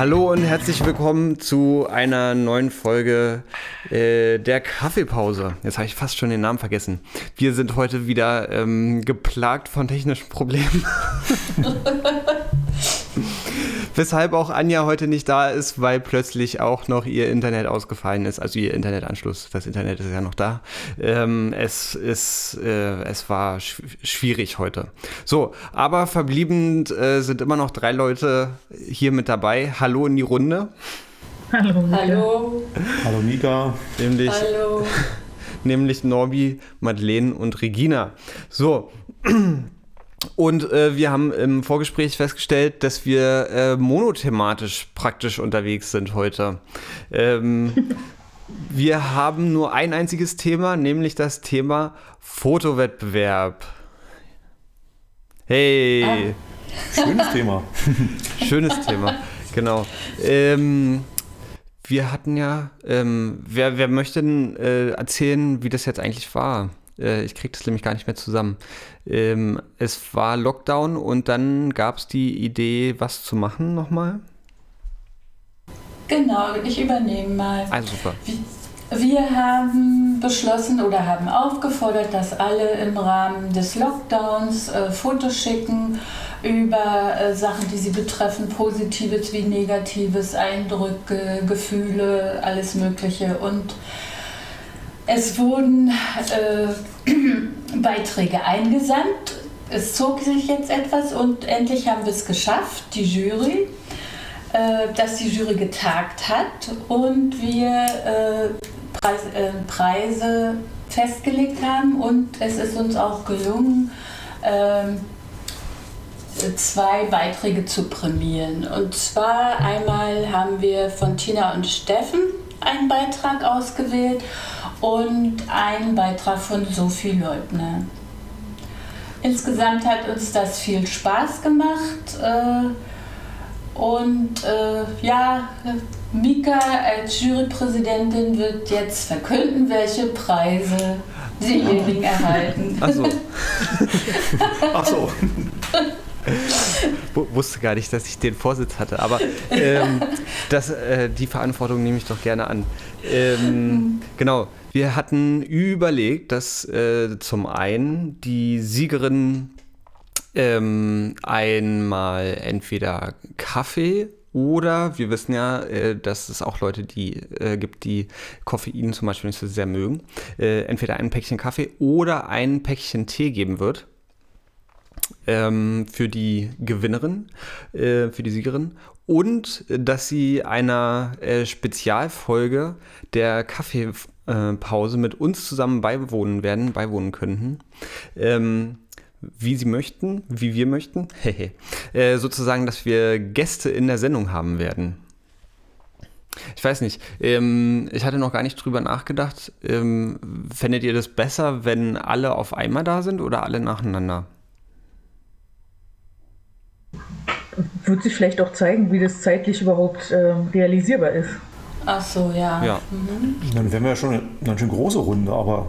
Hallo und herzlich willkommen zu einer neuen Folge äh, der Kaffeepause. Jetzt habe ich fast schon den Namen vergessen. Wir sind heute wieder ähm, geplagt von technischen Problemen. Weshalb auch Anja heute nicht da ist, weil plötzlich auch noch ihr Internet ausgefallen ist. Also ihr Internetanschluss. Das Internet ist ja noch da. Ähm, es, ist, äh, es war sch schwierig heute. So, aber verblieben äh, sind immer noch drei Leute hier mit dabei. Hallo in die Runde. Hallo. Mika. Hallo. Hallo Mika. Nämlich, Hallo. nämlich Norbi, Madeleine und Regina. So. Und äh, wir haben im Vorgespräch festgestellt, dass wir äh, monothematisch praktisch unterwegs sind heute. Ähm, wir haben nur ein einziges Thema, nämlich das Thema Fotowettbewerb. Hey! Ah. Schönes Thema. Schönes Thema, genau. Ähm, wir hatten ja, ähm, wer, wer möchte denn äh, erzählen, wie das jetzt eigentlich war? Äh, ich kriege das nämlich gar nicht mehr zusammen. Ähm, es war Lockdown und dann gab es die Idee, was zu machen nochmal? Genau, ich übernehme mal. Also super. Wir haben beschlossen oder haben aufgefordert, dass alle im Rahmen des Lockdowns äh, Fotos schicken über äh, Sachen, die sie betreffen, positives wie negatives, Eindrücke, Gefühle, alles Mögliche. Und es wurden äh, Beiträge eingesandt. Es zog sich jetzt etwas und endlich haben wir es geschafft, die Jury, äh, dass die Jury getagt hat und wir äh, Preis, äh, Preise festgelegt haben und es ist uns auch gelungen, ähm, zwei Beiträge zu prämieren. Und zwar einmal haben wir von Tina und Steffen einen Beitrag ausgewählt und einen Beitrag von Sophie Leutner. Insgesamt hat uns das viel Spaß gemacht. Äh, und äh, ja, Mika als Jurypräsidentin wird jetzt verkünden, welche Preise diejenigen erhalten. Ach so. Ach so. wusste gar nicht, dass ich den Vorsitz hatte, aber ähm, das, äh, die Verantwortung nehme ich doch gerne an. Ähm, genau, wir hatten überlegt, dass äh, zum einen die Siegerin ähm, einmal entweder Kaffee oder wir wissen ja, äh, dass es auch Leute die äh, gibt, die Koffein zum Beispiel nicht so sehr mögen, äh, entweder ein Päckchen Kaffee oder ein Päckchen Tee geben wird ähm, für die Gewinnerin, äh, für die Siegerin und dass sie einer äh, Spezialfolge der Kaffeepause mit uns zusammen beiwohnen werden, beiwohnen könnten. Ähm, wie sie möchten, wie wir möchten. äh, sozusagen, dass wir Gäste in der Sendung haben werden. Ich weiß nicht. Ähm, ich hatte noch gar nicht drüber nachgedacht. Ähm, fändet ihr das besser, wenn alle auf einmal da sind oder alle nacheinander? Wird sich vielleicht auch zeigen, wie das zeitlich überhaupt äh, realisierbar ist. Ach so, ja. Ja. Mhm. Dann wären wir ja schon eine ganz schön große Runde, aber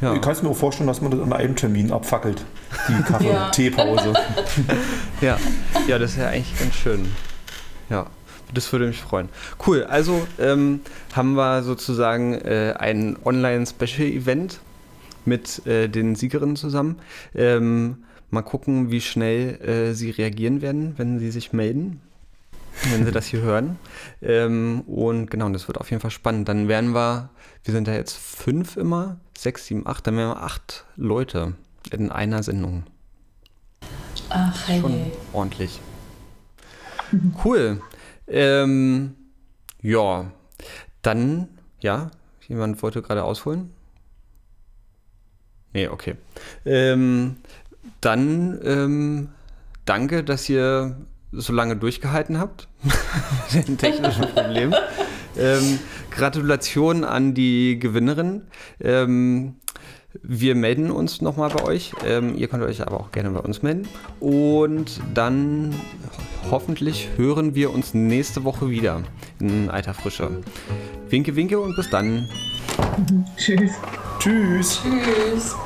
Ja. ich kann es mir auch vorstellen, dass man das an einem Termin abfackelt. Die Ja. Kaffee-Teepause. Ja, ja, das ist ja eigentlich ganz schön. Ja, das würde mich freuen. Cool, also ähm, haben wir sozusagen äh, ein Online-Special-Event mit äh, den Siegerinnen zusammen. Ähm, mal gucken, wie schnell äh, sie reagieren werden, wenn sie sich melden, wenn sie das hier hören. Ähm, und genau, das wird auf jeden Fall spannend. Dann werden wir, wir sind ja jetzt fünf immer, sechs, sieben, acht, dann werden wir acht Leute in einer Sendung. Ach, Schon hey. ordentlich. Cool. Ähm, ja, dann, ja, jemand wollte gerade ausholen? Nee, okay. Ähm, dann ähm, danke, dass ihr so lange durchgehalten habt mit den technischen Problemen. ähm, Gratulation an die Gewinnerin. Ähm, wir melden uns nochmal bei euch. Ähm, ihr könnt euch aber auch gerne bei uns melden. Und dann hoffentlich hören wir uns nächste Woche wieder in alter Frische. Winke, winke und bis dann. Tschüss. Tschüss. Tschüss.